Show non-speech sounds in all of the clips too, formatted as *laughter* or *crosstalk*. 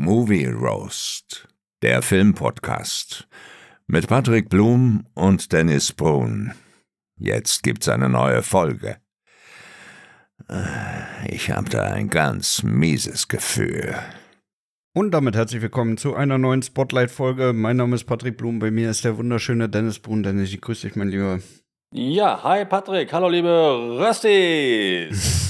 Movie Roast, der Filmpodcast mit Patrick Blum und Dennis Brun. Jetzt gibt's eine neue Folge. Äh, ich hab da ein ganz mieses Gefühl. Und damit herzlich willkommen zu einer neuen Spotlight-Folge. Mein Name ist Patrick Blum, bei mir ist der wunderschöne Dennis Brun. Dennis, ich grüße dich, mein Lieber. Ja, hi Patrick, hallo liebe Röstis. *laughs*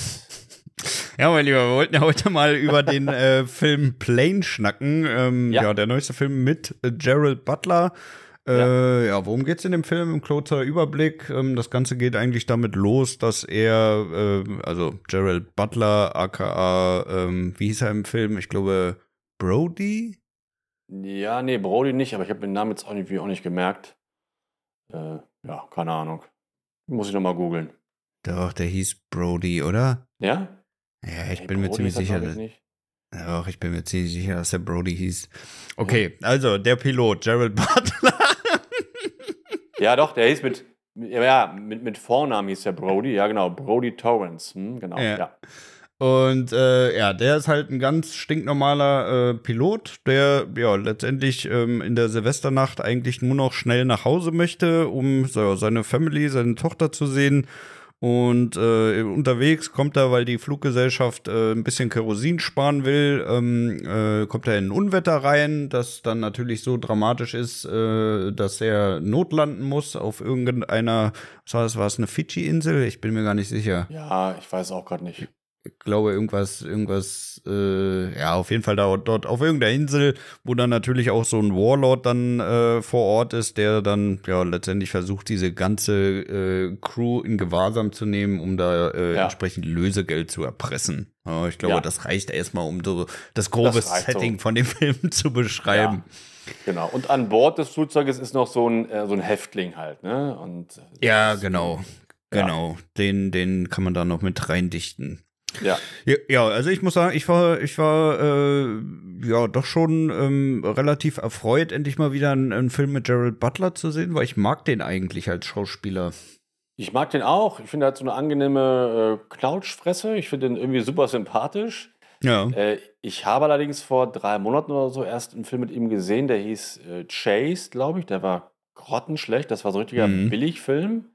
Ja, mein Lieber, wir wollten ja heute mal über den *laughs* äh, Film Plane schnacken. Ähm, ja. ja. der neueste Film mit äh, Gerald Butler. Äh, ja. ja. worum geht's in dem Film? Im kurzer Überblick. Ähm, das Ganze geht eigentlich damit los, dass er, äh, also Gerald Butler, aka, ähm, wie hieß er im Film? Ich glaube, Brody? Ja, nee, Brody nicht, aber ich habe den Namen jetzt irgendwie auch nicht gemerkt. Äh, ja, keine Ahnung. Muss ich nochmal googeln. Doch, der hieß Brody, oder? Ja? Ja, ich hey, bin Brody mir ziemlich sicher. Dass, ja, ich bin mir ziemlich sicher, dass der Brody hieß. Okay, ja. also der Pilot, Gerald Butler. *laughs* ja, doch, der hieß mit, ja, mit, mit Vornamen hieß der Brody, ja genau, Brody Torrance, hm, genau, ja. ja. Und äh, ja, der ist halt ein ganz stinknormaler äh, Pilot, der ja letztendlich ähm, in der Silvesternacht eigentlich nur noch schnell nach Hause möchte, um so, seine Family, seine Tochter zu sehen und äh, unterwegs kommt er, weil die Fluggesellschaft äh, ein bisschen Kerosin sparen will, ähm, äh, kommt er in ein Unwetter rein, das dann natürlich so dramatisch ist, äh, dass er notlanden muss auf irgendeiner, was war das, war es eine Fidschi-Insel? Ich bin mir gar nicht sicher. Ja, ich weiß auch gerade nicht glaube, irgendwas, irgendwas, äh, ja, auf jeden Fall da, dort auf irgendeiner Insel, wo dann natürlich auch so ein Warlord dann äh, vor Ort ist, der dann ja letztendlich versucht, diese ganze äh, Crew in Gewahrsam zu nehmen, um da äh, ja. entsprechend Lösegeld zu erpressen. Ja, ich glaube, ja. das reicht erstmal, um so das grobe das Setting so. von dem *laughs* Film zu beschreiben. Genau. Und an Bord des Flugzeuges ist noch so ein, äh, so ein Häftling halt, ne? Und, ja, genau. Genau, den, den kann man da noch mit reindichten. Ja. ja. also ich muss sagen, ich war, ich war äh, ja doch schon ähm, relativ erfreut, endlich mal wieder einen, einen, Film mit Gerald Butler zu sehen, weil ich mag den eigentlich als Schauspieler. Ich mag den auch. Ich finde, er hat so eine angenehme äh, Knautschfresse. Ich finde den irgendwie super sympathisch. Ja. Äh, ich habe allerdings vor drei Monaten oder so erst einen Film mit ihm gesehen, der hieß äh, Chase, glaube ich. Der war grottenschlecht. Das war so ein richtiger mhm. Billigfilm.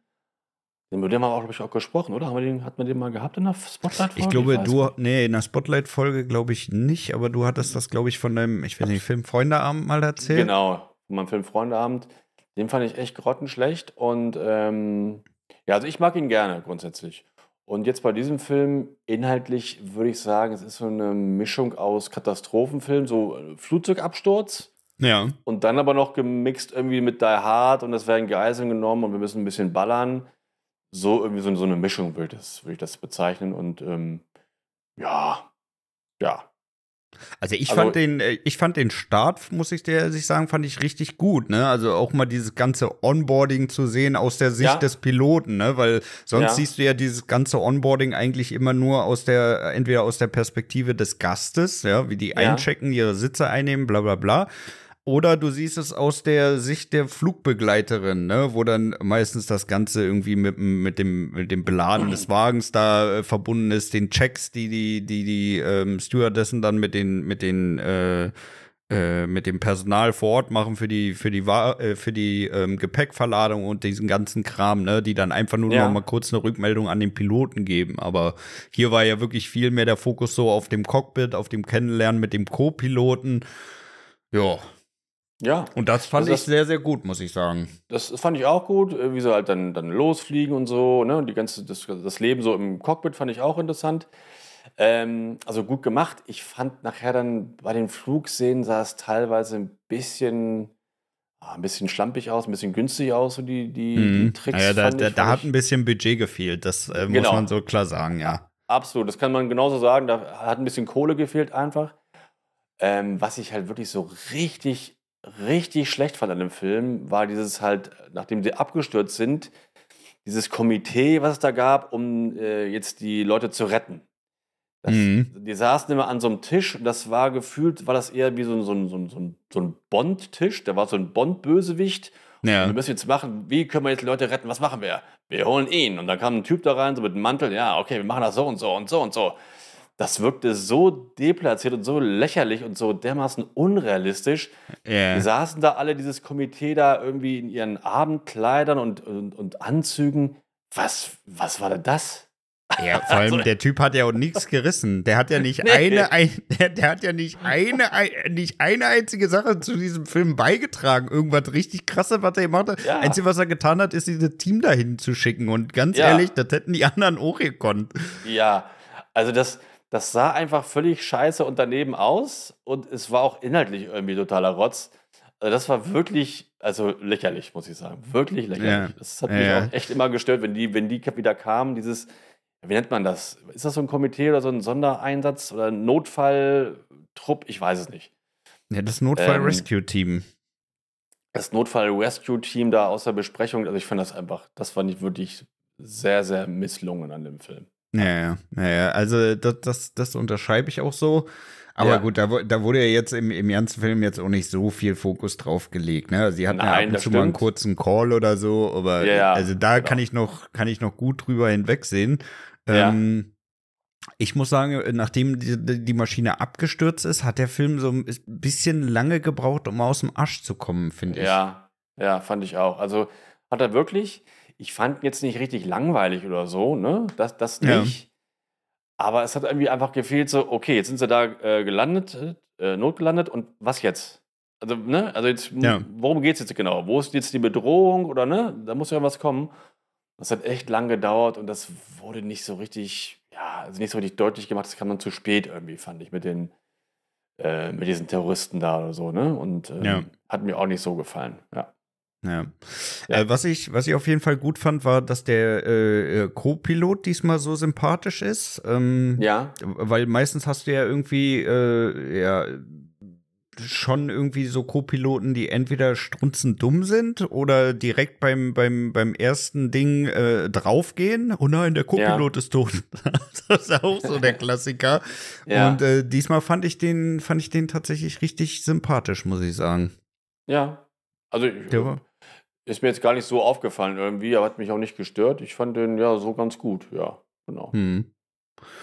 Über den haben wir auch, glaube ich, auch gesprochen, oder? Haben wir den, hat man den mal gehabt in der Spotlight-Folge? Ich glaube, ich du, nee, in der Spotlight-Folge glaube ich nicht, aber du hattest das, glaube ich, von deinem, ich weiß nicht, Film Freundeabend mal erzählt. Genau, von meinem Film Freundeabend. Den fand ich echt grottenschlecht und ähm, ja, also ich mag ihn gerne grundsätzlich. Und jetzt bei diesem Film, inhaltlich würde ich sagen, es ist so eine Mischung aus Katastrophenfilm, so äh, Flugzeugabsturz. Ja. Und dann aber noch gemixt irgendwie mit Die Hard und es werden Geiseln genommen und wir müssen ein bisschen ballern so irgendwie so, so eine Mischung würde ich, würd ich das bezeichnen. Und ähm, ja, ja. Also ich also, fand den, äh, ich fand den Start, muss ich dir ehrlich sagen, fand ich richtig gut, ne? Also auch mal dieses ganze Onboarding zu sehen aus der Sicht ja. des Piloten, ne? Weil sonst ja. siehst du ja dieses ganze Onboarding eigentlich immer nur aus der, entweder aus der Perspektive des Gastes, ja, wie die ja. einchecken, ihre Sitze einnehmen, bla bla bla. Oder du siehst es aus der Sicht der Flugbegleiterin, ne, wo dann meistens das Ganze irgendwie mit, mit dem mit dem Beladen des Wagens da äh, verbunden ist, den Checks, die die die die ähm, Stewardessen dann mit den mit den äh, äh, mit dem Personal vor Ort machen für die für die äh, für die ähm, Gepäckverladung und diesen ganzen Kram, ne, die dann einfach nur ja. noch mal kurz eine Rückmeldung an den Piloten geben. Aber hier war ja wirklich viel mehr der Fokus so auf dem Cockpit, auf dem Kennenlernen mit dem Co-Piloten. Ja, ja. Und das fand also das, ich sehr, sehr gut, muss ich sagen. Das fand ich auch gut, äh, wie sie halt dann, dann losfliegen und so, ne? Und die ganze, das, das Leben so im Cockpit fand ich auch interessant. Ähm, also gut gemacht. Ich fand nachher dann bei den Flugszenen sah es teilweise ein bisschen, ah, ein bisschen schlampig aus, ein bisschen günstig aus, so die, die, mhm. die Tricks. Naja, da, da, da hat ein bisschen Budget gefehlt, das äh, muss genau. man so klar sagen, ja. Absolut, das kann man genauso sagen. Da hat ein bisschen Kohle gefehlt einfach. Ähm, was ich halt wirklich so richtig richtig schlecht fand an dem Film, war dieses halt, nachdem sie abgestürzt sind, dieses Komitee, was es da gab, um äh, jetzt die Leute zu retten. Das, mhm. Die saßen immer an so einem Tisch und das war gefühlt, war das eher wie so ein, so ein, so ein, so ein Bond-Tisch. Da war so ein Bond-Bösewicht. Ja. Und wir müssen jetzt machen, wie können wir jetzt die Leute retten? Was machen wir? Wir holen ihn. Und dann kam ein Typ da rein, so mit einem Mantel. Ja, okay, wir machen das so und so und so und so. Das wirkte so deplatziert und so lächerlich und so dermaßen unrealistisch. Yeah. Die saßen da alle, dieses Komitee da irgendwie in ihren Abendkleidern und, und, und Anzügen. Was, was war denn das? Ja, vor allem *laughs* also, der Typ hat ja auch nichts gerissen. Der hat ja nicht nee. eine, ein, der, der, hat ja nicht eine, ein, nicht eine einzige Sache zu diesem Film beigetragen. Irgendwas richtig krasses, was er gemacht hat. Ja. Einzige, was er getan hat, ist dieses Team dahin zu schicken. Und ganz ja. ehrlich, das hätten die anderen auch gekonnt. Ja, also das, das sah einfach völlig scheiße und daneben aus. Und es war auch inhaltlich irgendwie totaler Rotz. Also das war wirklich, also lächerlich, muss ich sagen. Wirklich lächerlich. Ja. Das hat mich auch echt immer gestört, wenn die, wenn die wieder kamen, dieses wie nennt man das? Ist das so ein Komitee oder so ein Sondereinsatz oder ein Notfalltrupp? Ich weiß es nicht. Ja, das Notfall-Rescue-Team. Ähm, das Notfall-Rescue-Team da aus der Besprechung, also ich fand das einfach, das fand ich wirklich sehr, sehr misslungen an dem Film. Ja, ja, ja, also das, das, das unterschreibe ich auch so. Aber ja. gut, da, da, wurde ja jetzt im, im ganzen Film jetzt auch nicht so viel Fokus drauf gelegt. Ne? Sie hatten Nein, ja ab und zu stimmt. mal einen kurzen Call oder so, aber ja, also da genau. kann ich noch, kann ich noch gut drüber hinwegsehen. Ja. Ähm, ich muss sagen, nachdem die, die, Maschine abgestürzt ist, hat der Film so ein bisschen lange gebraucht, um aus dem Asch zu kommen, finde ich. Ja, ja, fand ich auch. Also hat er wirklich, ich fand ihn jetzt nicht richtig langweilig oder so, ne? Das, das nicht. Ja. Aber es hat irgendwie einfach gefehlt, so, okay, jetzt sind sie da äh, gelandet, äh, notgelandet und was jetzt? Also, ne, also jetzt, ja. worum geht es jetzt genau? Wo ist jetzt die Bedrohung oder ne? Da muss ja was kommen. Das hat echt lang gedauert und das wurde nicht so richtig, ja, also nicht so richtig deutlich gemacht. Das kam dann zu spät irgendwie, fand ich, mit den, äh, mit diesen Terroristen da oder so, ne? Und ähm, ja. hat mir auch nicht so gefallen, ja. Ja. ja. Äh, was, ich, was ich auf jeden Fall gut fand, war, dass der äh, äh Co-Pilot diesmal so sympathisch ist. Ähm, ja. Weil meistens hast du ja irgendwie, äh, ja, schon irgendwie so Co-Piloten, die entweder strunzendumm sind oder direkt beim, beim, beim ersten Ding äh, draufgehen. Oh nein, der Co-Pilot ja. ist tot. *laughs* das ist auch so der Klassiker. *laughs* ja. Und äh, diesmal fand ich den, fand ich den tatsächlich richtig sympathisch, muss ich sagen. Ja. Also ich, der ist mir jetzt gar nicht so aufgefallen irgendwie, aber hat mich auch nicht gestört. Ich fand den ja so ganz gut, ja, genau. Hm.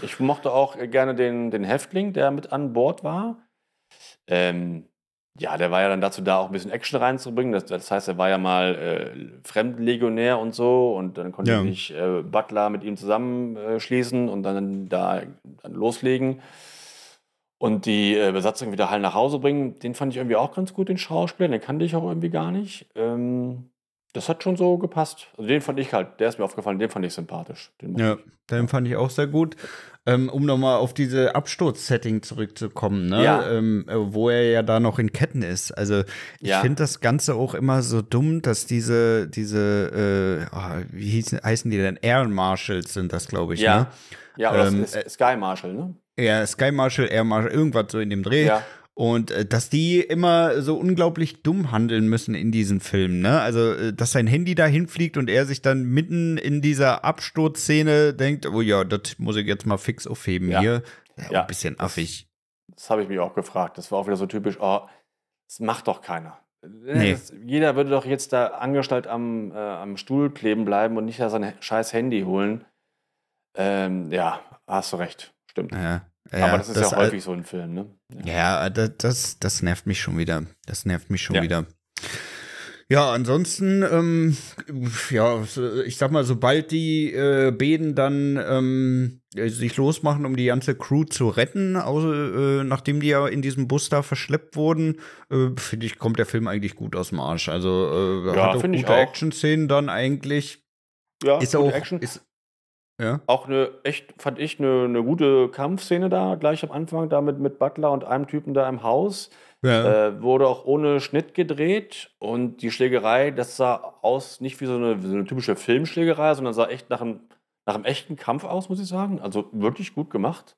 Ich mochte auch gerne den, den Häftling, der mit an Bord war. Ähm, ja, der war ja dann dazu da, auch ein bisschen Action reinzubringen. Das, das heißt, er war ja mal äh, Fremdlegionär und so und dann konnte ja. ich äh, Butler mit ihm zusammenschließen äh, und dann da dann loslegen und die äh, Besatzung wieder heil nach Hause bringen. Den fand ich irgendwie auch ganz gut, den Schauspieler. Den kannte ich auch irgendwie gar nicht. Ähm, das hat schon so gepasst. Also den fand ich halt, der ist mir aufgefallen, den fand ich sympathisch. Den ja, den fand ich auch sehr gut. Ähm, um nochmal auf diese Absturz-Setting zurückzukommen, ne? Ja. Ähm, äh, wo er ja da noch in Ketten ist. Also ich ja. finde das Ganze auch immer so dumm, dass diese, diese, äh, oh, wie hießen, heißen die denn? Air Marshals sind das, glaube ich, ja. ne? Ja, oder ähm, Sky Marshal, ne? Ja, Sky Marshal, Air Marshal, irgendwas so in dem Dreh. Ja. Und äh, dass die immer so unglaublich dumm handeln müssen in diesen Filmen, ne? Also, äh, dass sein Handy da hinfliegt und er sich dann mitten in dieser Absturzszene denkt, oh ja, das muss ich jetzt mal fix aufheben ja. hier. Ja, ja. Ein bisschen affig. Das, das habe ich mich auch gefragt. Das war auch wieder so typisch, oh, das macht doch keiner. Nee. Das, jeder würde doch jetzt da angestellt am, äh, am Stuhl kleben bleiben und nicht da sein scheiß Handy holen. Ähm, ja, hast du recht. Stimmt. Ja. Ja, Aber das ist das ja häufig so ein Film, ne? Ja, ja das, das, das, nervt mich schon wieder. Das nervt mich schon ja. wieder. Ja, ansonsten, ähm, ja, ich sag mal, sobald die äh, Beden dann ähm, sich losmachen, um die ganze Crew zu retten, also, äh, nachdem die ja in diesem Bus da verschleppt wurden, äh, finde ich, kommt der Film eigentlich gut aus dem Arsch. Also äh, ja, hat auch gute Action-Szenen dann eigentlich. Ja, ist auch, Action. Ist, ja. Auch eine echt, fand ich, eine, eine gute Kampfszene da, gleich am Anfang, da mit, mit Butler und einem Typen da im Haus. Ja. Äh, wurde auch ohne Schnitt gedreht und die Schlägerei, das sah aus nicht wie so eine, so eine typische Filmschlägerei, sondern sah echt nach einem, nach einem echten Kampf aus, muss ich sagen. Also wirklich gut gemacht.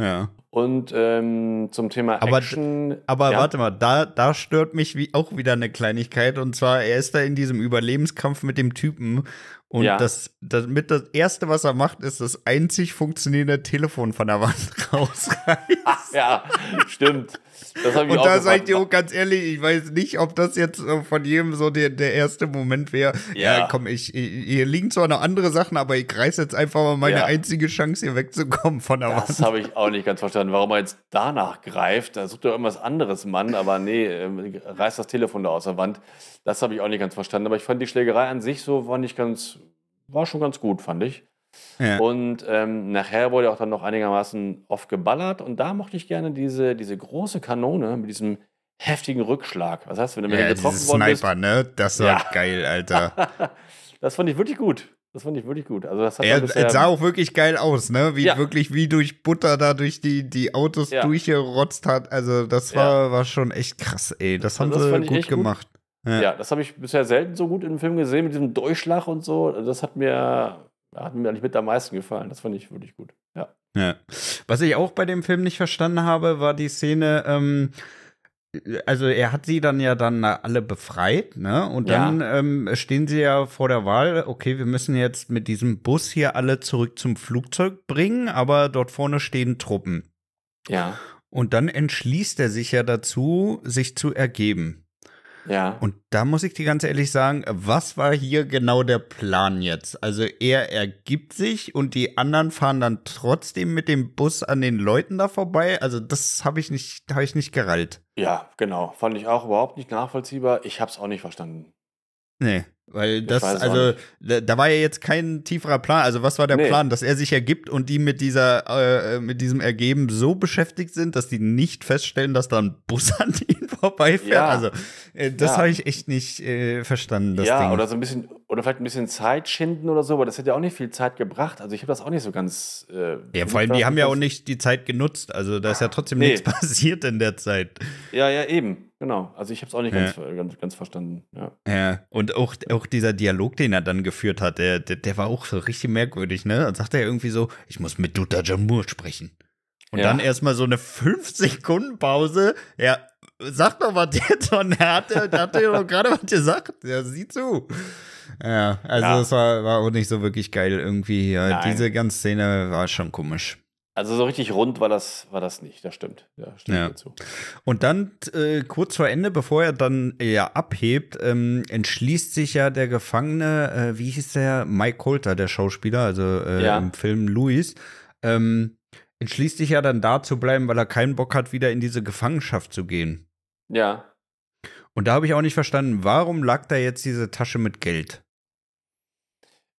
Ja. Und ähm, zum Thema Action. Aber, aber ja. warte mal, da, da stört mich wie auch wieder eine Kleinigkeit. Und zwar, er ist da in diesem Überlebenskampf mit dem Typen Und ja. das, das, mit das Erste, was er macht, ist das einzig funktionierende Telefon von der Wand *laughs* rausreißen. *laughs* ja, stimmt. Das ich Und auch da sage ich dir auch ganz ehrlich, ich weiß nicht, ob das jetzt von jedem so der, der erste Moment wäre. Ja. ja. komm, ich, hier liegen zwar noch andere Sachen, aber ich reiße jetzt einfach mal meine ja. einzige Chance, hier wegzukommen von der. Das habe ich auch nicht ganz verstanden, warum er jetzt danach greift. Da sucht er irgendwas anderes, Mann, aber nee, ähm, reißt das Telefon da aus der Wand. Das habe ich auch nicht ganz verstanden. Aber ich fand die Schlägerei an sich so, war nicht ganz, war schon ganz gut, fand ich. Ja. Und ähm, nachher wurde auch dann noch einigermaßen oft geballert. Und da mochte ich gerne diese, diese große Kanone mit diesem heftigen Rückschlag. Was heißt, wenn du ja, mit getroffen worden Sniper, bist, ne? Das war ja. geil, Alter. *laughs* das fand ich wirklich gut. Das fand ich wirklich gut. Also das hat er, bisher, sah auch wirklich geil aus, ne? Wie ja. wirklich wie durch Butter da durch die, die Autos ja. durchgerotzt hat. Also das war, ja. war schon echt krass, ey. Das haben also das sie gut gemacht. Gut. Ja. das habe ich bisher selten so gut in einem Film gesehen mit diesem Durchschlag und so. Das hat mir hat mir eigentlich mit am meisten gefallen. Das fand ich wirklich gut. Ja. ja. Was ich auch bei dem Film nicht verstanden habe, war die Szene, ähm, also er hat sie dann ja dann alle befreit, ne? Und dann ja. ähm, stehen sie ja vor der Wahl, okay, wir müssen jetzt mit diesem Bus hier alle zurück zum Flugzeug bringen, aber dort vorne stehen Truppen. Ja. Und dann entschließt er sich ja dazu, sich zu ergeben. Ja. Und da muss ich dir ganz ehrlich sagen, was war hier genau der Plan jetzt? Also er ergibt sich und die anderen fahren dann trotzdem mit dem Bus an den Leuten da vorbei. Also das habe ich nicht, habe ich nicht gerallt. Ja, genau. Fand ich auch überhaupt nicht nachvollziehbar. Ich habe es auch nicht verstanden. Nee. Weil das, also, da, da, war ja jetzt kein tieferer Plan. Also, was war der nee. Plan? Dass er sich ergibt und die mit dieser, äh, mit diesem Ergeben so beschäftigt sind, dass die nicht feststellen, dass da ein Bus *laughs* an ihnen vorbeifährt. Ja. Also, äh, das ja. habe ich echt nicht äh, verstanden, das ja, Ding. oder so ein bisschen, oder vielleicht ein bisschen Zeit schinden oder so, aber das hätte ja auch nicht viel Zeit gebracht. Also, ich habe das auch nicht so ganz. Äh, ja, vor allem, die haben ja auch nicht die Zeit genutzt. Also, da ist ja trotzdem nee. nichts *laughs* passiert in der Zeit. Ja, ja, eben. Genau, also ich habe es auch nicht ja. ganz, ganz, ganz, verstanden. Ja. ja, und auch, auch dieser Dialog, den er dann geführt hat, der, der, der war auch so richtig merkwürdig, ne? Dann sagt er irgendwie so, ich muss mit Dutta Jamur sprechen. Und ja. dann erstmal so eine 5 Sekunden Pause. Ja, sag doch was jetzt. Und er hatte, der hatte doch gerade was gesagt. Ja, sieh zu. Ja, also ja. das war, war auch nicht so wirklich geil irgendwie. Ja, diese ganze Szene war schon komisch. Also so richtig rund war das, war das nicht, das stimmt. Ja, stimmt ja. dazu. Und dann äh, kurz vor Ende, bevor er dann ja abhebt, ähm, entschließt sich ja der Gefangene, äh, wie hieß der, Mike Coulter, der Schauspieler, also äh, ja. im Film Louis, ähm, entschließt sich ja dann da zu bleiben, weil er keinen Bock hat, wieder in diese Gefangenschaft zu gehen. Ja. Und da habe ich auch nicht verstanden, warum lag da jetzt diese Tasche mit Geld?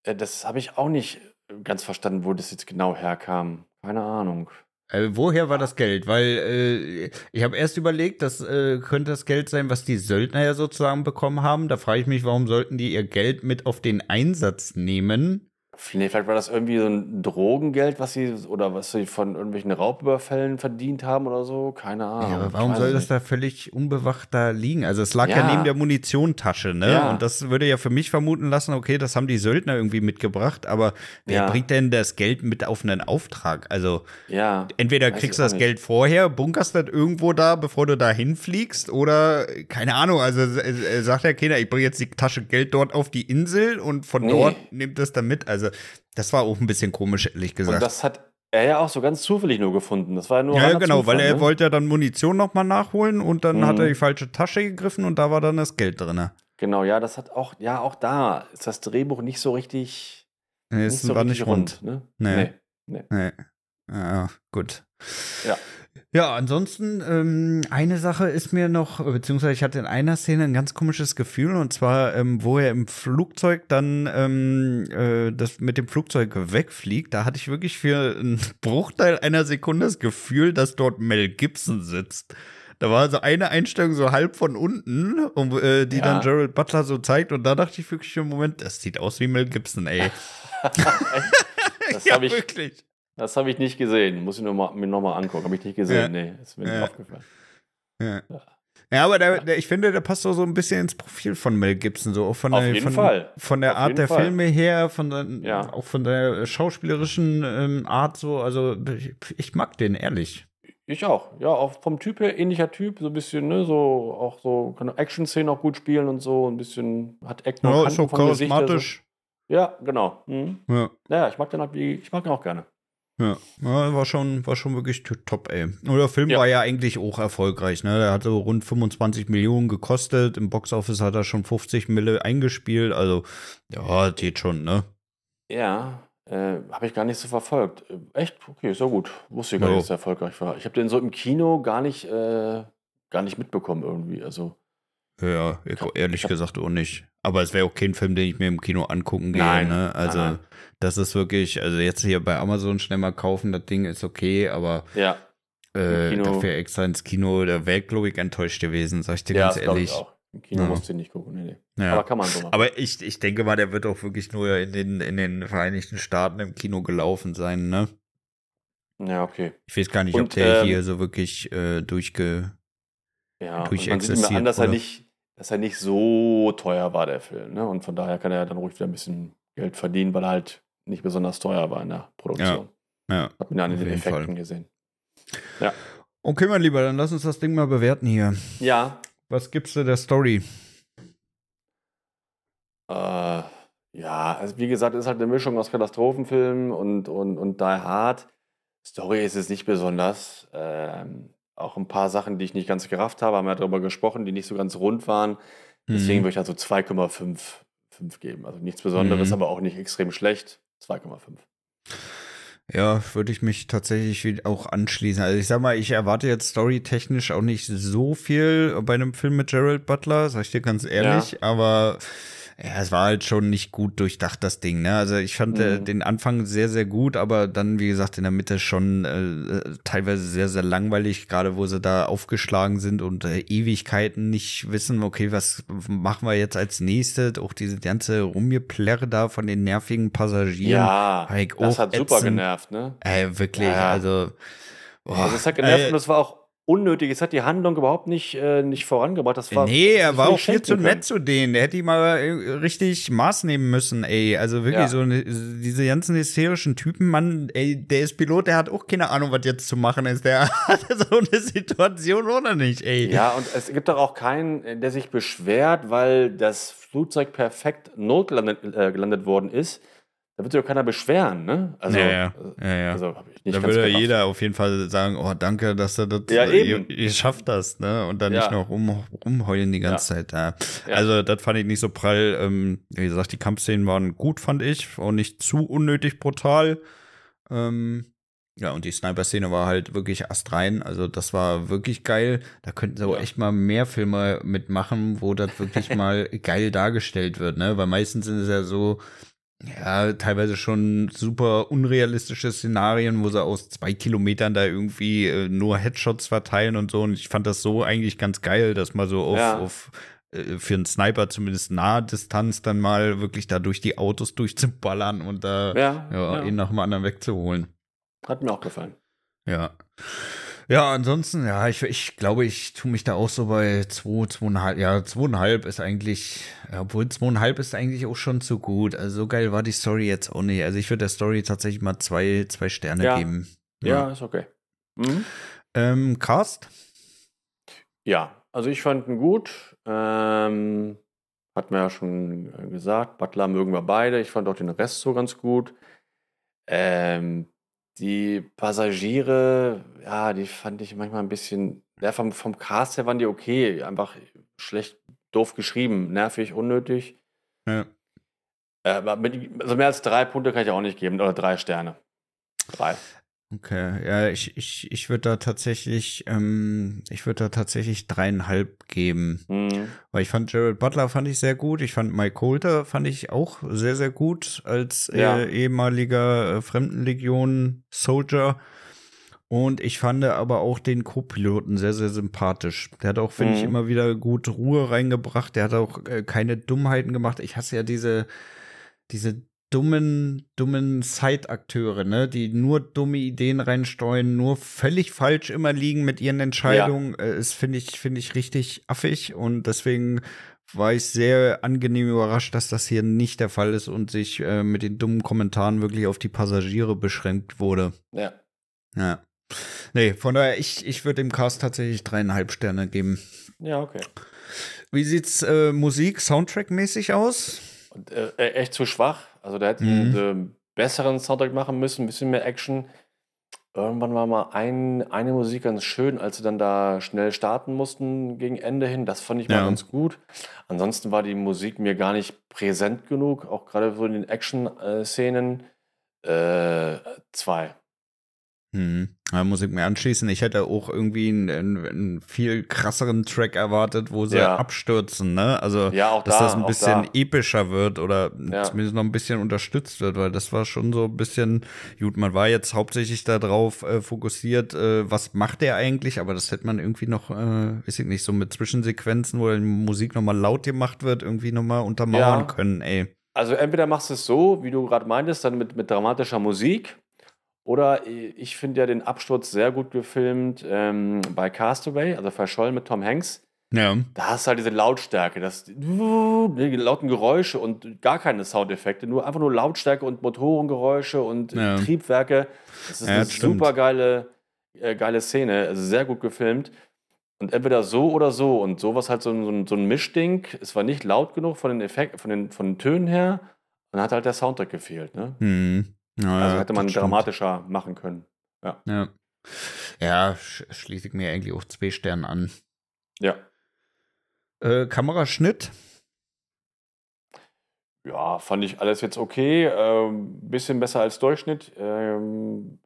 Äh, das habe ich auch nicht ganz verstanden, wo das jetzt genau herkam. Keine Ahnung. Äh, woher war das Geld? Weil äh, ich habe erst überlegt, das äh, könnte das Geld sein, was die Söldner ja sozusagen bekommen haben. Da frage ich mich, warum sollten die ihr Geld mit auf den Einsatz nehmen? Nee, vielleicht war das irgendwie so ein Drogengeld, was sie oder was sie von irgendwelchen Raubüberfällen verdient haben oder so. Keine Ahnung. Ja, aber warum soll das da völlig unbewacht da liegen? Also es lag ja, ja neben der Munitiontasche, ne? Ja. Und das würde ja für mich vermuten lassen, okay, das haben die Söldner irgendwie mitgebracht, aber wer ja. bringt denn das Geld mit auf einen Auftrag? Also ja, entweder kriegst du das Geld vorher, bunkerst das irgendwo da, bevor du da hinfliegst, oder keine Ahnung, also sagt der Kinder, ich bringe jetzt die Tasche Geld dort auf die Insel und von nee. dort nimmt das dann mit. Also das war auch ein bisschen komisch, ehrlich gesagt. Und das hat er ja auch so ganz zufällig nur gefunden. Das war ja nur. Ja, genau, Zufall, weil er ne? wollte ja dann Munition nochmal nachholen und dann mhm. hat er die falsche Tasche gegriffen und da war dann das Geld drin. Genau, ja, das hat auch, ja, auch da ist das Drehbuch nicht so richtig. Nee, es so war nicht rund. rund ne? nee. nee. nee. Ja, gut. Ja. Ja, ansonsten, ähm, eine Sache ist mir noch, beziehungsweise ich hatte in einer Szene ein ganz komisches Gefühl, und zwar, ähm, wo er im Flugzeug dann ähm, äh, das mit dem Flugzeug wegfliegt, da hatte ich wirklich für einen *laughs* Bruchteil einer Sekunde das Gefühl, dass dort Mel Gibson sitzt. Da war so eine Einstellung so halb von unten, um, äh, die ja. dann Gerald Butler so zeigt, und da dachte ich wirklich im Moment, das sieht aus wie Mel Gibson, ey. *laughs* das *laughs* ja, ich, wirklich. Das habe ich nicht gesehen. Muss ich noch mal, mir nochmal angucken. Habe ich nicht gesehen. Ja. Nee, ist mir ja. nicht aufgefallen. Ja. Ja, aber der, der, ich finde, der passt auch so ein bisschen ins Profil von Mel Gibson, so auch von Auf der, jeden von, Fall. von der Auf Art der Fall. Filme her, von der, ja. auch von der schauspielerischen ähm, Art so. Also ich, ich, mag den ehrlich. Ich auch. Ja, auch vom Typ her ähnlicher Typ, so ein bisschen, ne, so auch so kann Action-Szenen auch gut spielen und so, ein bisschen hat Ecken ja, ist so charismatisch. Ja, genau. Mhm. Ja. ja, ich mag den auch, ich mag den auch gerne. Ja, war schon, war schon wirklich top, ey. Und der Film ja. war ja eigentlich auch erfolgreich, ne? Der hat so rund 25 Millionen gekostet. Im Boxoffice hat er schon 50 Mille eingespielt. Also, ja, geht schon, ne? Ja, äh, habe ich gar nicht so verfolgt. Äh, echt? Okay, so gut. Wusste ich gar ja. nicht, dass er erfolgreich war. Ich habe den so im Kino gar nicht, äh, gar nicht mitbekommen irgendwie. Also. Ja, ich, ehrlich gesagt auch nicht. Aber es wäre auch kein Film, den ich mir im Kino angucken gehe. Nein. Ne? Also, Aha. das ist wirklich, also jetzt hier bei Amazon schnell mal kaufen, das Ding ist okay, aber ja. äh, dafür extra ins Kino, da wäre, glaube ich, enttäuscht gewesen, sag ich dir ja, ganz ehrlich. Im Kino ja. musst du nicht gucken, nee, nee. Ja. Aber kann man so machen. Aber ich, ich denke mal, der wird auch wirklich nur in den, in den Vereinigten Staaten im Kino gelaufen sein, ne? Ja, okay. Ich weiß gar nicht, und, ob der ähm, hier so wirklich äh, durchge ja, durch man sieht mir an, dass er, nicht, dass er nicht so teuer war, der Film. Ne? Und von daher kann er dann ruhig wieder ein bisschen Geld verdienen, weil er halt nicht besonders teuer war in der Produktion. Ja. ja Hat man ja an den Effekten Fall. gesehen. Ja. Okay, mein Lieber, dann lass uns das Ding mal bewerten hier. Ja. Was gibst du der Story? Äh, ja, also wie gesagt, ist halt eine Mischung aus Katastrophenfilm und, und, und Die Hard. Story ist es nicht besonders. Ähm, auch ein paar Sachen, die ich nicht ganz gerafft habe, haben wir darüber gesprochen, die nicht so ganz rund waren. Deswegen mhm. würde ich also 2,5 geben. Also nichts Besonderes, mhm. aber auch nicht extrem schlecht. 2,5. Ja, würde ich mich tatsächlich auch anschließen. Also ich sag mal, ich erwarte jetzt storytechnisch auch nicht so viel bei einem Film mit Gerald Butler, sag ich dir ganz ehrlich, ja. aber ja, es war halt schon nicht gut durchdacht, das Ding. Ne? Also ich fand äh, mhm. äh, den Anfang sehr, sehr gut, aber dann, wie gesagt, in der Mitte schon äh, äh, teilweise sehr, sehr langweilig, gerade wo sie da aufgeschlagen sind und äh, Ewigkeiten nicht wissen, okay, was machen wir jetzt als nächstes? Auch diese ganze Rumgeplärre da von den nervigen Passagieren. Ja, das hat super ätzend. genervt, ne? Äh, wirklich, ja. also. Boah, also es hat genervt und es war auch unnötig. Es hat die Handlung überhaupt nicht, äh, nicht vorangebracht. Das war, nee, er war auch viel zu nett zu denen. Der hätte die mal äh, richtig Maß nehmen müssen, ey. Also wirklich ja. so diese ganzen hysterischen Typen, Mann, ey, der ist Pilot, der hat auch keine Ahnung, was jetzt zu machen ist. Der *laughs* hat so eine Situation oder nicht, ey. Ja, und es gibt doch auch keinen, der sich beschwert, weil das Flugzeug perfekt notgelandet äh, gelandet worden ist. Da wird sich auch keiner beschweren, ne? Also, ja, ja. Äh, ja, ja. Also, da würde gemacht. jeder auf jeden Fall sagen, oh, danke, dass du das, ja, eben. Ihr, ihr, schafft das, ne? Und dann ja. nicht noch rum, rumheulen die ganze Zeit. Ja. Also, das fand ich nicht so prall. Ähm, wie gesagt, die Kampfszenen waren gut, fand ich. Auch nicht zu unnötig brutal. Ähm, ja, und die Sniper-Szene war halt wirklich astrein. Also, das war wirklich geil. Da könnten sie auch echt mal mehr Filme mitmachen, wo das wirklich *laughs* mal geil dargestellt wird, ne? Weil meistens sind es ja so, ja, teilweise schon super unrealistische Szenarien, wo sie aus zwei Kilometern da irgendwie äh, nur Headshots verteilen und so. Und ich fand das so eigentlich ganz geil, dass mal so auf, ja. auf äh, für einen Sniper zumindest nahe Distanz dann mal wirklich da durch die Autos *laughs* durchzuballern und da ja, ja, ja. ihn nach dem anderen wegzuholen. Hat mir auch gefallen. Ja. Ja, ansonsten, ja, ich, ich glaube, ich tue mich da auch so bei zwei, zweieinhalb, ja, zweieinhalb ist eigentlich, obwohl zweieinhalb ist eigentlich auch schon zu gut. Also so geil war die Story jetzt auch nicht. Also ich würde der Story tatsächlich mal zwei, zwei Sterne ja. geben. Ja. ja, ist okay. Mhm. Ähm, Cast? Ja, also ich fand ihn gut. Ähm, hat man ja schon gesagt, Butler mögen wir beide. Ich fand auch den Rest so ganz gut. Ähm, die Passagiere, ja, die fand ich manchmal ein bisschen ja, vom vom Cast her waren die okay, einfach schlecht doof geschrieben, nervig, unnötig. Ja. Äh, aber mit also mehr als drei Punkte kann ich auch nicht geben oder drei Sterne. Drei. Okay, ja, ich, ich, ich würde da tatsächlich, ähm, ich würde da tatsächlich dreieinhalb geben. Mhm. Weil ich fand Jared Butler fand ich sehr gut. Ich fand Mike Coulter fand ich auch sehr, sehr gut als äh, ja. ehemaliger äh, Fremdenlegion-Soldier. Und ich fand aber auch den Co-Piloten sehr, sehr sympathisch. Der hat auch, finde mhm. ich, immer wieder gut Ruhe reingebracht. Der hat auch äh, keine Dummheiten gemacht. Ich hasse ja diese, diese dummen, dummen Side-Akteure, ne, die nur dumme Ideen reinstreuen, nur völlig falsch immer liegen mit ihren Entscheidungen. Ja. Äh, ist, finde ich, finde ich richtig affig und deswegen war ich sehr angenehm überrascht, dass das hier nicht der Fall ist und sich äh, mit den dummen Kommentaren wirklich auf die Passagiere beschränkt wurde. Ja. Ja. Nee, von daher, ich, ich würde dem Cast tatsächlich dreieinhalb Sterne geben. Ja, okay. Wie sieht's äh, Musik, Soundtrack-mäßig aus? Und, äh, echt zu schwach. Also der hätte mhm. einen besseren Soundtrack machen müssen, ein bisschen mehr Action. Irgendwann war mal ein, eine Musik ganz schön, als sie dann da schnell starten mussten gegen Ende hin. Das fand ich mal ganz gut. Ansonsten war die Musik mir gar nicht präsent genug, auch gerade so in den Action-Szenen. Äh, zwei. Hm. Da muss ich mir anschließen. Ich hätte auch irgendwie einen, einen viel krasseren Track erwartet, wo sie ja. abstürzen, ne? Also, ja, dass da, das ein bisschen da. epischer wird oder ja. zumindest noch ein bisschen unterstützt wird, weil das war schon so ein bisschen, gut, man war jetzt hauptsächlich darauf äh, fokussiert, äh, was macht der eigentlich, aber das hätte man irgendwie noch, äh, weiß ich nicht, so mit Zwischensequenzen, wo die Musik nochmal laut gemacht wird, irgendwie nochmal untermauern können, ey. Also entweder machst du es so, wie du gerade meintest, dann mit, mit dramatischer Musik oder ich finde ja den Absturz sehr gut gefilmt ähm, bei Castaway, also verschollen mit Tom Hanks. Ja. Da hast du halt diese Lautstärke, das, die lauten Geräusche und gar keine Soundeffekte, nur einfach nur Lautstärke und Motorengeräusche und ja. Triebwerke. Das ist ja, eine super geile, äh, geile Szene, also sehr gut gefilmt. Und entweder so oder so. Und sowas halt so, so, so ein Mischding. Es war nicht laut genug von den Effekten, von den, von den Tönen her. Und dann hat halt der Soundtrack gefehlt. Ne? Mhm. Ja, also hätte man dramatischer stimmt. machen können. Ja. Ja, ja sch schließe ich mir eigentlich auch zwei Sterne an. Ja. Äh, Kameraschnitt? Ja, fand ich alles jetzt okay. Ähm, bisschen besser als Durchschnitt. Ähm,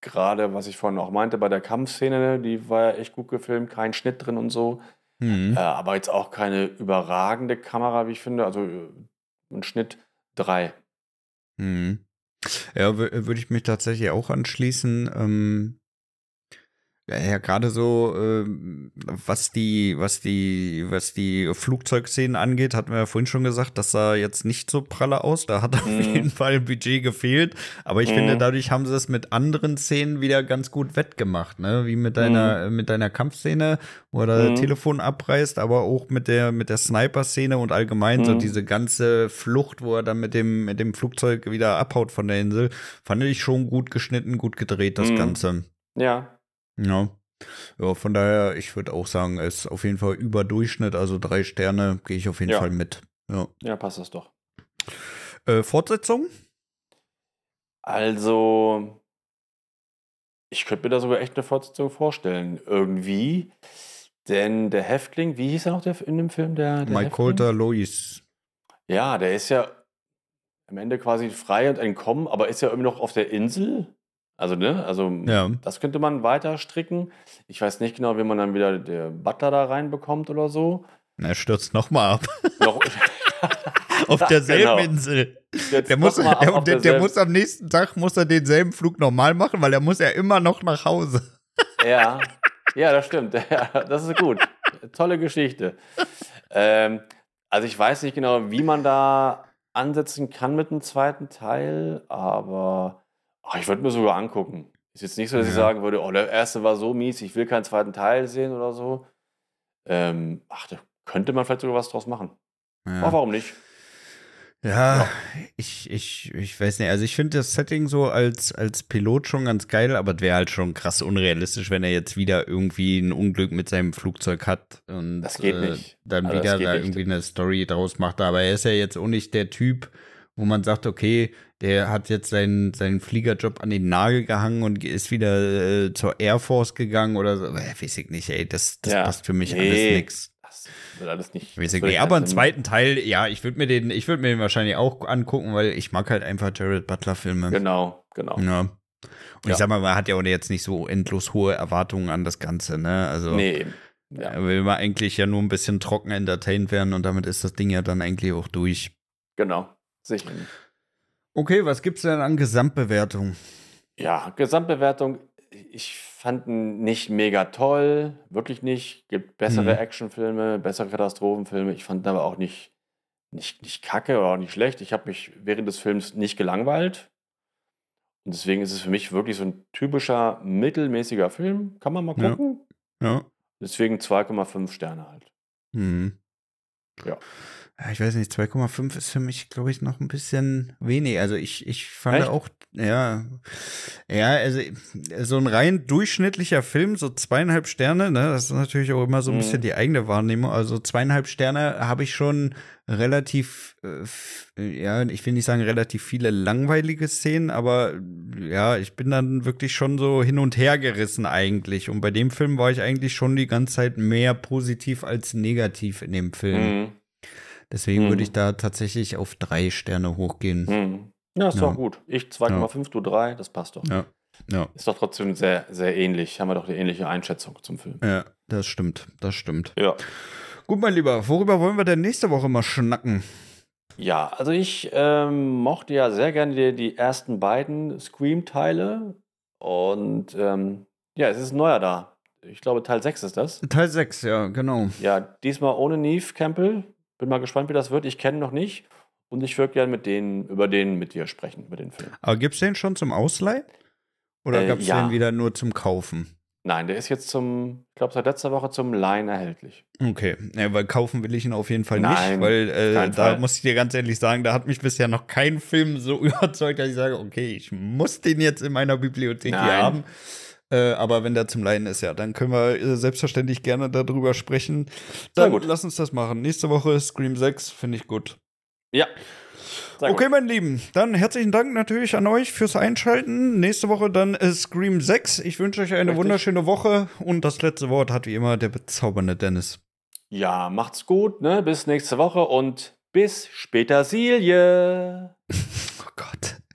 Gerade, was ich vorhin auch meinte, bei der Kampfszene, die war ja echt gut gefilmt, kein Schnitt drin und so. Mhm. Äh, aber jetzt auch keine überragende Kamera, wie ich finde. Also äh, ein Schnitt 3. Mhm. Ja, würde ich mich tatsächlich auch anschließen. Ähm, ja, gerade so, ähm, was die, was die, was die Flugzeugszenen angeht, hatten wir ja vorhin schon gesagt, das sah jetzt nicht so pralle aus. Da hat *laughs* auf mhm. jeden Fall Budget gefehlt. Aber ich mhm. finde, dadurch haben sie es mit anderen Szenen wieder ganz gut wettgemacht, ne? Wie mit deiner, mhm. mit deiner Kampfszene, wo er mhm. Telefon abreißt, aber auch mit der, mit der Sniper-Szene und allgemein so mhm. diese ganze Flucht, wo er dann mit dem, mit dem Flugzeug wieder abhaut von der Insel, fand ich schon gut geschnitten, gut gedreht, das mhm. Ganze. Ja, ja. Ja, von daher, ich würde auch sagen, es ist auf jeden Fall über Durchschnitt, also drei Sterne gehe ich auf jeden ja. Fall mit. Ja. ja, passt das doch. Äh, Fortsetzung? Also, ich könnte mir da sogar echt eine Fortsetzung vorstellen. Irgendwie. Denn der Häftling, wie hieß er noch der, in dem Film? Der, der Mike Colter Lois. Ja, der ist ja am Ende quasi frei und entkommen, aber ist ja irgendwie noch auf der Insel. Also, ne, also ja. das könnte man weiter stricken. Ich weiß nicht genau, wie man dann wieder der Butler da reinbekommt oder so. Er stürzt nochmal ab. Noch, *laughs* *laughs* auf derselben genau. Insel. der muss, der, der, der muss am nächsten Tag muss er denselben Flug normal machen, weil er muss ja immer noch nach Hause. Ja, *laughs* ja, das stimmt. Ja, das ist gut. Tolle Geschichte. Ähm, also ich weiß nicht genau, wie man da ansetzen kann mit dem zweiten Teil, aber Ach, ich würde mir sogar angucken. Ist jetzt nicht so, dass ja. ich sagen würde, oh, der erste war so mies, ich will keinen zweiten Teil sehen oder so. Ähm, ach, da könnte man vielleicht sogar was draus machen. Ja. Aber warum nicht? Ja, ja, Ich, ich, ich weiß nicht. Also ich finde das Setting so als, als Pilot schon ganz geil, aber es wäre halt schon krass unrealistisch, wenn er jetzt wieder irgendwie ein Unglück mit seinem Flugzeug hat und das geht äh, nicht. dann also wieder da irgendwie eine Story draus macht. Aber er ist ja jetzt auch nicht der Typ, wo man sagt, okay, der hat jetzt seinen, seinen Fliegerjob an den Nagel gehangen und ist wieder äh, zur Air Force gegangen oder so. Äh, weiß ich nicht, ey, das, das ja, passt für mich nee, alles nix. Das wird alles nicht. Weiß ich nicht. Aber einen zweiten Teil, ja, ich würde mir den, ich würde mir den wahrscheinlich auch angucken, weil ich mag halt einfach Jared Butler Filme. Genau, genau. Ja. Und ja. ich sag mal, man hat ja auch jetzt nicht so endlos hohe Erwartungen an das Ganze, ne? Also. Nee. Ja. Will man eigentlich ja nur ein bisschen trocken entertained werden und damit ist das Ding ja dann eigentlich auch durch. Genau. Sicher. Okay, was gibt es denn an Gesamtbewertung? Ja, Gesamtbewertung, ich fand ihn nicht mega toll, wirklich nicht. Gibt bessere mhm. Actionfilme, bessere Katastrophenfilme. Ich fand ihn aber auch nicht, nicht, nicht kacke oder auch nicht schlecht. Ich habe mich während des Films nicht gelangweilt. Und deswegen ist es für mich wirklich so ein typischer mittelmäßiger Film. Kann man mal gucken. Ja. ja. Deswegen 2,5 Sterne halt. Mhm. Ja. Ich weiß nicht, 2,5 ist für mich, glaube ich, noch ein bisschen wenig. Also ich, ich fand Echt? auch, ja, ja, also so ein rein durchschnittlicher Film, so zweieinhalb Sterne, ne, das ist natürlich auch immer so ein mhm. bisschen die eigene Wahrnehmung. Also zweieinhalb Sterne habe ich schon relativ, äh, ja, ich will nicht sagen relativ viele langweilige Szenen, aber ja, ich bin dann wirklich schon so hin und her gerissen eigentlich. Und bei dem Film war ich eigentlich schon die ganze Zeit mehr positiv als negativ in dem Film. Mhm. Deswegen mhm. würde ich da tatsächlich auf drei Sterne hochgehen. Mhm. Ja, ist ja. doch gut. Ich 2,5, ja. du 3, das passt doch. Ja. ja. Ist doch trotzdem sehr, sehr ähnlich. Haben wir doch die ähnliche Einschätzung zum Film. Ja, das stimmt. Das stimmt. Ja. Gut, mein Lieber, worüber wollen wir denn nächste Woche mal schnacken? Ja, also ich ähm, mochte ja sehr gerne die, die ersten beiden Scream-Teile. Und ähm, ja, es ist ein neuer da. Ich glaube, Teil 6 ist das. Teil 6, ja, genau. Ja, diesmal ohne Neve Campbell. Bin mal gespannt, wie das wird. Ich kenne ihn noch nicht. Und ich würde gerne mit denen, über den mit dir sprechen, über den Film. Aber gibt es den schon zum Ausleihen? Oder äh, gab es ja. den wieder nur zum Kaufen? Nein, der ist jetzt zum, ich glaube, seit letzter Woche zum Leihen erhältlich. Okay, ja, weil kaufen will ich ihn auf jeden Fall Nein, nicht, weil äh, da muss ich dir ganz ehrlich sagen, da hat mich bisher noch kein Film so *laughs* überzeugt, dass ich sage, okay, ich muss den jetzt in meiner Bibliothek Nein. hier haben. Äh, aber wenn der zum Leihen ist, ja, dann können wir äh, selbstverständlich gerne darüber sprechen. Dann gut. lass uns das machen. Nächste Woche Scream 6, finde ich gut. Ja. Sehr okay, gut. mein Lieben, dann herzlichen Dank natürlich an euch fürs Einschalten. Nächste Woche dann äh, Scream 6. Ich wünsche euch eine Richtig. wunderschöne Woche und das letzte Wort hat wie immer der bezaubernde Dennis. Ja, macht's gut, ne? Bis nächste Woche und bis später, Silje. *laughs*